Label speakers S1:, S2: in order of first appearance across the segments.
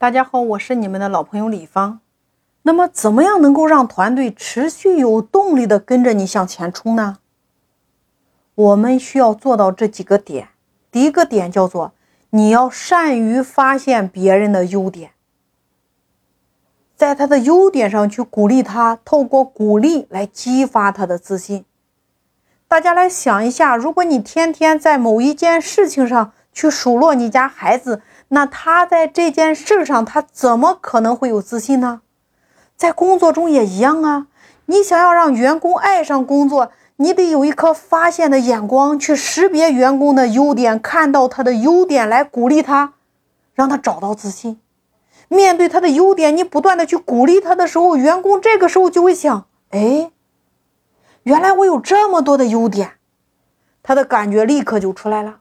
S1: 大家好，我是你们的老朋友李芳。那么，怎么样能够让团队持续有动力的跟着你向前冲呢？我们需要做到这几个点。第一个点叫做你要善于发现别人的优点，在他的优点上去鼓励他，透过鼓励来激发他的自信。大家来想一下，如果你天天在某一件事情上去数落你家孩子，那他在这件事上，他怎么可能会有自信呢？在工作中也一样啊。你想要让员工爱上工作，你得有一颗发现的眼光，去识别员工的优点，看到他的优点来鼓励他，让他找到自信。面对他的优点，你不断的去鼓励他的时候，员工这个时候就会想：哎，原来我有这么多的优点，他的感觉立刻就出来了。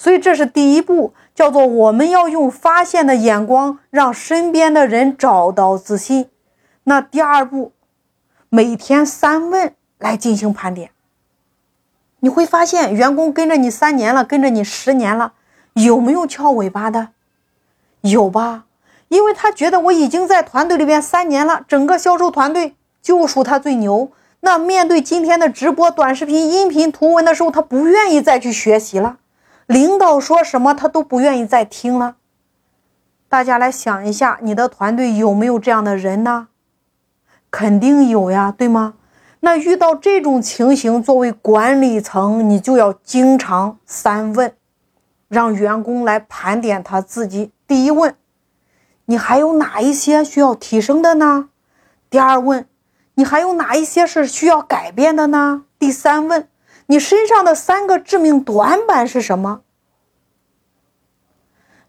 S1: 所以这是第一步，叫做我们要用发现的眼光，让身边的人找到自信。那第二步，每天三问来进行盘点。你会发现，员工跟着你三年了，跟着你十年了，有没有翘尾巴的？有吧？因为他觉得我已经在团队里边三年了，整个销售团队就属他最牛。那面对今天的直播、短视频、音频、图文的时候，他不愿意再去学习了。领导说什么，他都不愿意再听了。大家来想一下，你的团队有没有这样的人呢？肯定有呀，对吗？那遇到这种情形，作为管理层，你就要经常三问，让员工来盘点他自己。第一问，你还有哪一些需要提升的呢？第二问，你还有哪一些是需要改变的呢？第三问。你身上的三个致命短板是什么？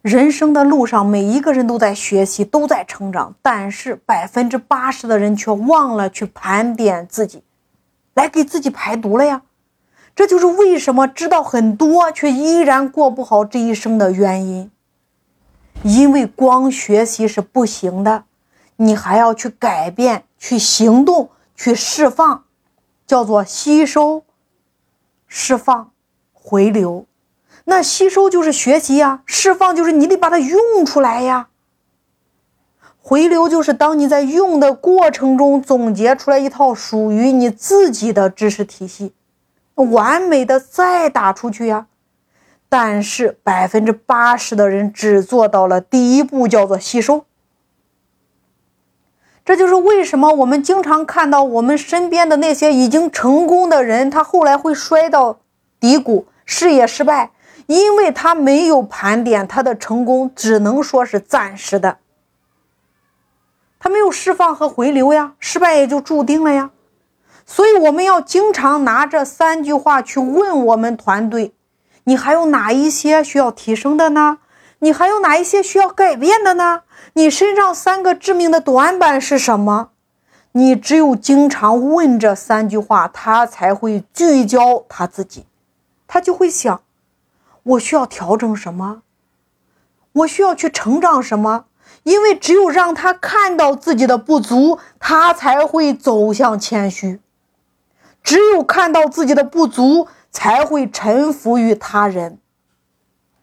S1: 人生的路上，每一个人都在学习，都在成长，但是百分之八十的人却忘了去盘点自己，来给自己排毒了呀。这就是为什么知道很多却依然过不好这一生的原因。因为光学习是不行的，你还要去改变，去行动，去释放，叫做吸收。释放、回流，那吸收就是学习呀，释放就是你得把它用出来呀。回流就是当你在用的过程中总结出来一套属于你自己的知识体系，完美的再打出去呀。但是百分之八十的人只做到了第一步，叫做吸收。这就是为什么我们经常看到我们身边的那些已经成功的人，他后来会摔到低谷，事业失败，因为他没有盘点他的成功，只能说是暂时的，他没有释放和回流呀，失败也就注定了呀。所以我们要经常拿这三句话去问我们团队：你还有哪一些需要提升的呢？你还有哪一些需要改变的呢？你身上三个致命的短板是什么？你只有经常问这三句话，他才会聚焦他自己，他就会想：我需要调整什么？我需要去成长什么？因为只有让他看到自己的不足，他才会走向谦虚；只有看到自己的不足，才会臣服于他人。